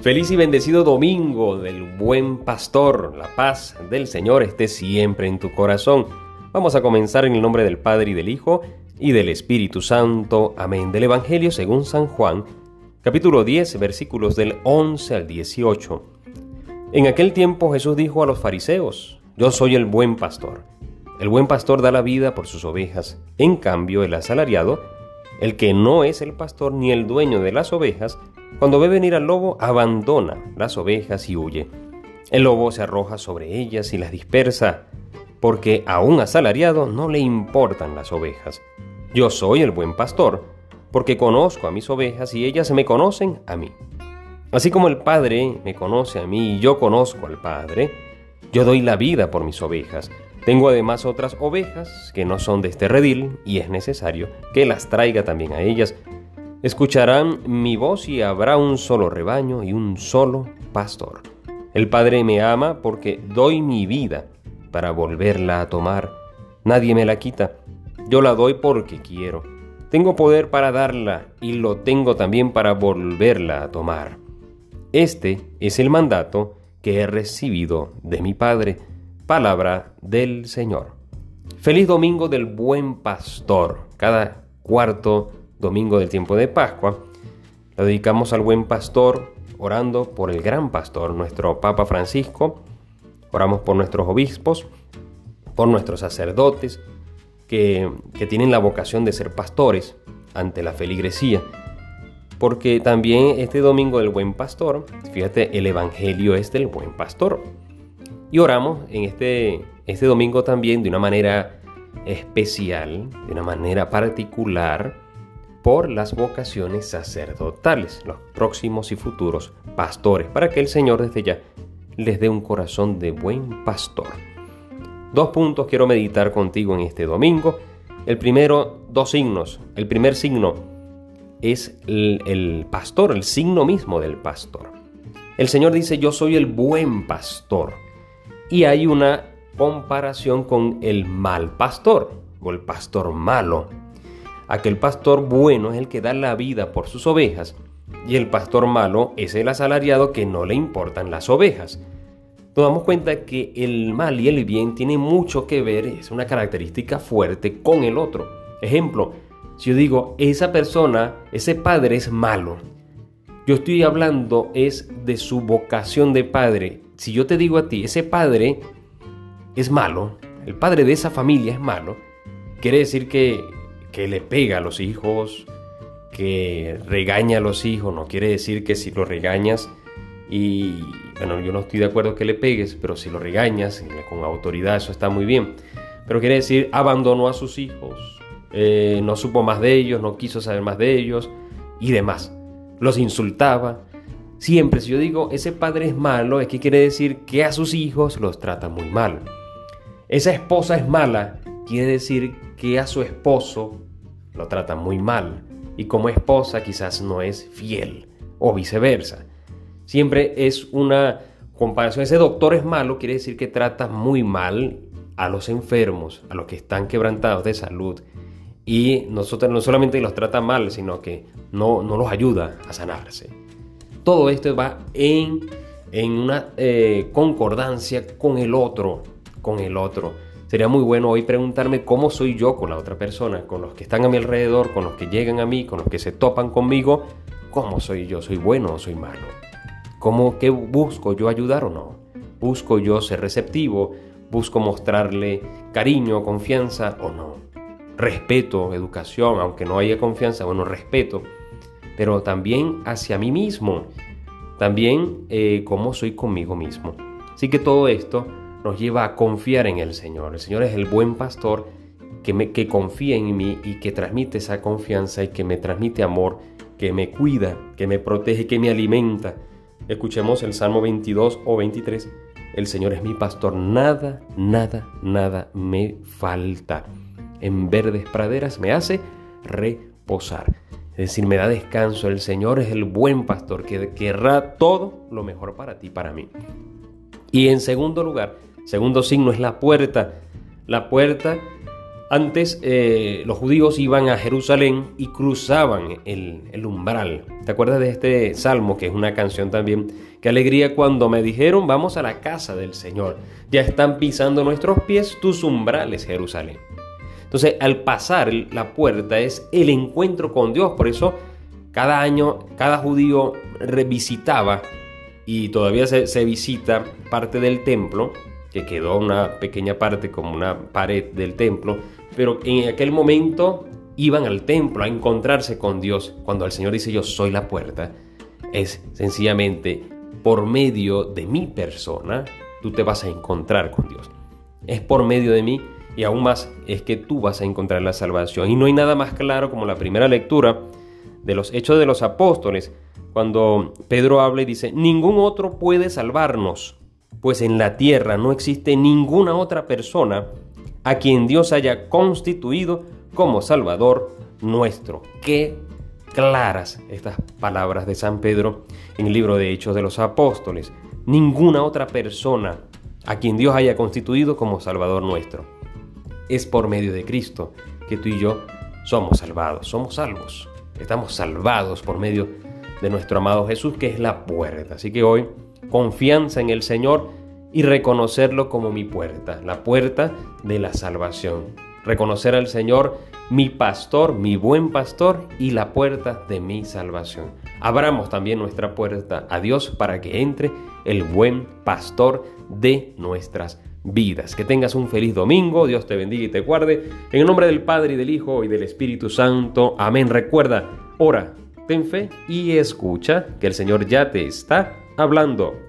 Feliz y bendecido domingo del buen pastor. La paz del Señor esté siempre en tu corazón. Vamos a comenzar en el nombre del Padre y del Hijo y del Espíritu Santo. Amén. Del Evangelio según San Juan, capítulo 10, versículos del 11 al 18. En aquel tiempo Jesús dijo a los fariseos, Yo soy el buen pastor. El buen pastor da la vida por sus ovejas. En cambio, el asalariado, el que no es el pastor ni el dueño de las ovejas, cuando ve venir al lobo, abandona las ovejas y huye. El lobo se arroja sobre ellas y las dispersa, porque a un asalariado no le importan las ovejas. Yo soy el buen pastor, porque conozco a mis ovejas y ellas me conocen a mí. Así como el Padre me conoce a mí y yo conozco al Padre, yo doy la vida por mis ovejas. Tengo además otras ovejas que no son de este redil y es necesario que las traiga también a ellas Escucharán mi voz y habrá un solo rebaño y un solo pastor. El Padre me ama porque doy mi vida para volverla a tomar. Nadie me la quita. Yo la doy porque quiero. Tengo poder para darla y lo tengo también para volverla a tomar. Este es el mandato que he recibido de mi Padre. Palabra del Señor. Feliz domingo del buen pastor. Cada cuarto domingo del tiempo de Pascua, lo dedicamos al buen pastor, orando por el gran pastor, nuestro Papa Francisco, oramos por nuestros obispos, por nuestros sacerdotes, que, que tienen la vocación de ser pastores ante la feligresía. Porque también este domingo del buen pastor, fíjate, el Evangelio es del buen pastor. Y oramos en este, este domingo también de una manera especial, de una manera particular, por las vocaciones sacerdotales, los próximos y futuros pastores, para que el Señor desde ya les dé un corazón de buen pastor. Dos puntos quiero meditar contigo en este domingo. El primero, dos signos. El primer signo es el, el pastor, el signo mismo del pastor. El Señor dice, yo soy el buen pastor. Y hay una comparación con el mal pastor o el pastor malo. Aquel pastor bueno es el que da la vida por sus ovejas y el pastor malo es el asalariado que no le importan las ovejas. Nos damos cuenta que el mal y el bien tienen mucho que ver, es una característica fuerte con el otro. Ejemplo, si yo digo, esa persona, ese padre es malo, yo estoy hablando es de su vocación de padre. Si yo te digo a ti, ese padre es malo, el padre de esa familia es malo, quiere decir que que le pega a los hijos, que regaña a los hijos, no quiere decir que si lo regañas y, bueno, yo no estoy de acuerdo que le pegues, pero si lo regañas con autoridad, eso está muy bien. Pero quiere decir, abandonó a sus hijos, eh, no supo más de ellos, no quiso saber más de ellos y demás. Los insultaba. Siempre, si yo digo, ese padre es malo, es que quiere decir que a sus hijos los trata muy mal. Esa esposa es mala, quiere decir que a su esposo lo trata muy mal y como esposa quizás no es fiel o viceversa. Siempre es una comparación. Ese doctor es malo, quiere decir que trata muy mal a los enfermos, a los que están quebrantados de salud. Y nosotros no solamente los trata mal, sino que no, no los ayuda a sanarse. Todo esto va en, en una eh, concordancia con el otro, con el otro. Sería muy bueno hoy preguntarme cómo soy yo con la otra persona, con los que están a mi alrededor, con los que llegan a mí, con los que se topan conmigo, cómo soy yo, soy bueno o soy malo. ¿Cómo que busco yo ayudar o no? ¿Busco yo ser receptivo? ¿Busco mostrarle cariño, confianza o no? Respeto, educación, aunque no haya confianza, bueno, respeto, pero también hacia mí mismo, también eh, cómo soy conmigo mismo. Así que todo esto nos lleva a confiar en el Señor. El Señor es el buen pastor que, me, que confía en mí y que transmite esa confianza y que me transmite amor, que me cuida, que me protege, que me alimenta. Escuchemos el Salmo 22 o 23. El Señor es mi pastor, nada, nada, nada me falta. En verdes praderas me hace reposar. Es decir, me da descanso. El Señor es el buen pastor que querrá todo lo mejor para ti, para mí. Y en segundo lugar, Segundo signo es la puerta. La puerta Antes eh, los judíos iban a Jerusalén y cruzaban el, umbral. ¿Te acuerdas de este salmo que es una canción también? Qué alegría cuando me dijeron vamos a la casa del Señor. Ya están pisando nuestros pies tus umbrales, Jerusalén. Entonces al pasar la puerta es el encuentro con Dios. Por eso cada año cada judío revisitaba y todavía se visita parte del templo, que quedó una pequeña parte como una pared del templo pero en aquel momento iban al templo a encontrarse con Dios. Cuando el Señor dice yo soy la puerta, es sencillamente por medio de mi persona, tú te vas a encontrar con Dios. Es por medio de mí y aún más es que tú vas a encontrar la salvación. Y no hay nada más claro como la primera lectura de los Hechos de los Apóstoles, cuando Pedro habla y dice, ningún otro puede salvarnos, pues en la tierra no existe ninguna otra persona a quien Dios haya constituido como Salvador nuestro. Qué claras estas palabras de San Pedro en el libro de Hechos de los Apóstoles. Ninguna otra persona a quien Dios haya constituido como Salvador nuestro. Es por medio de Cristo que tú y yo somos salvados, somos salvos. Estamos salvados por medio de nuestro amado Jesús, que es la puerta. Así que hoy, confianza en el Señor y reconocerlo como mi puerta, la puerta de la salvación. Reconocer al Señor mi pastor, mi buen pastor y la puerta de mi salvación. Abramos también nuestra puerta a Dios para que entre el buen pastor de nuestras vidas. Que tengas un feliz domingo, Dios te bendiga y te guarde. En el nombre del Padre y del Hijo y del Espíritu Santo. Amén. Recuerda, ora, ten fe y escucha que el Señor ya te está hablando.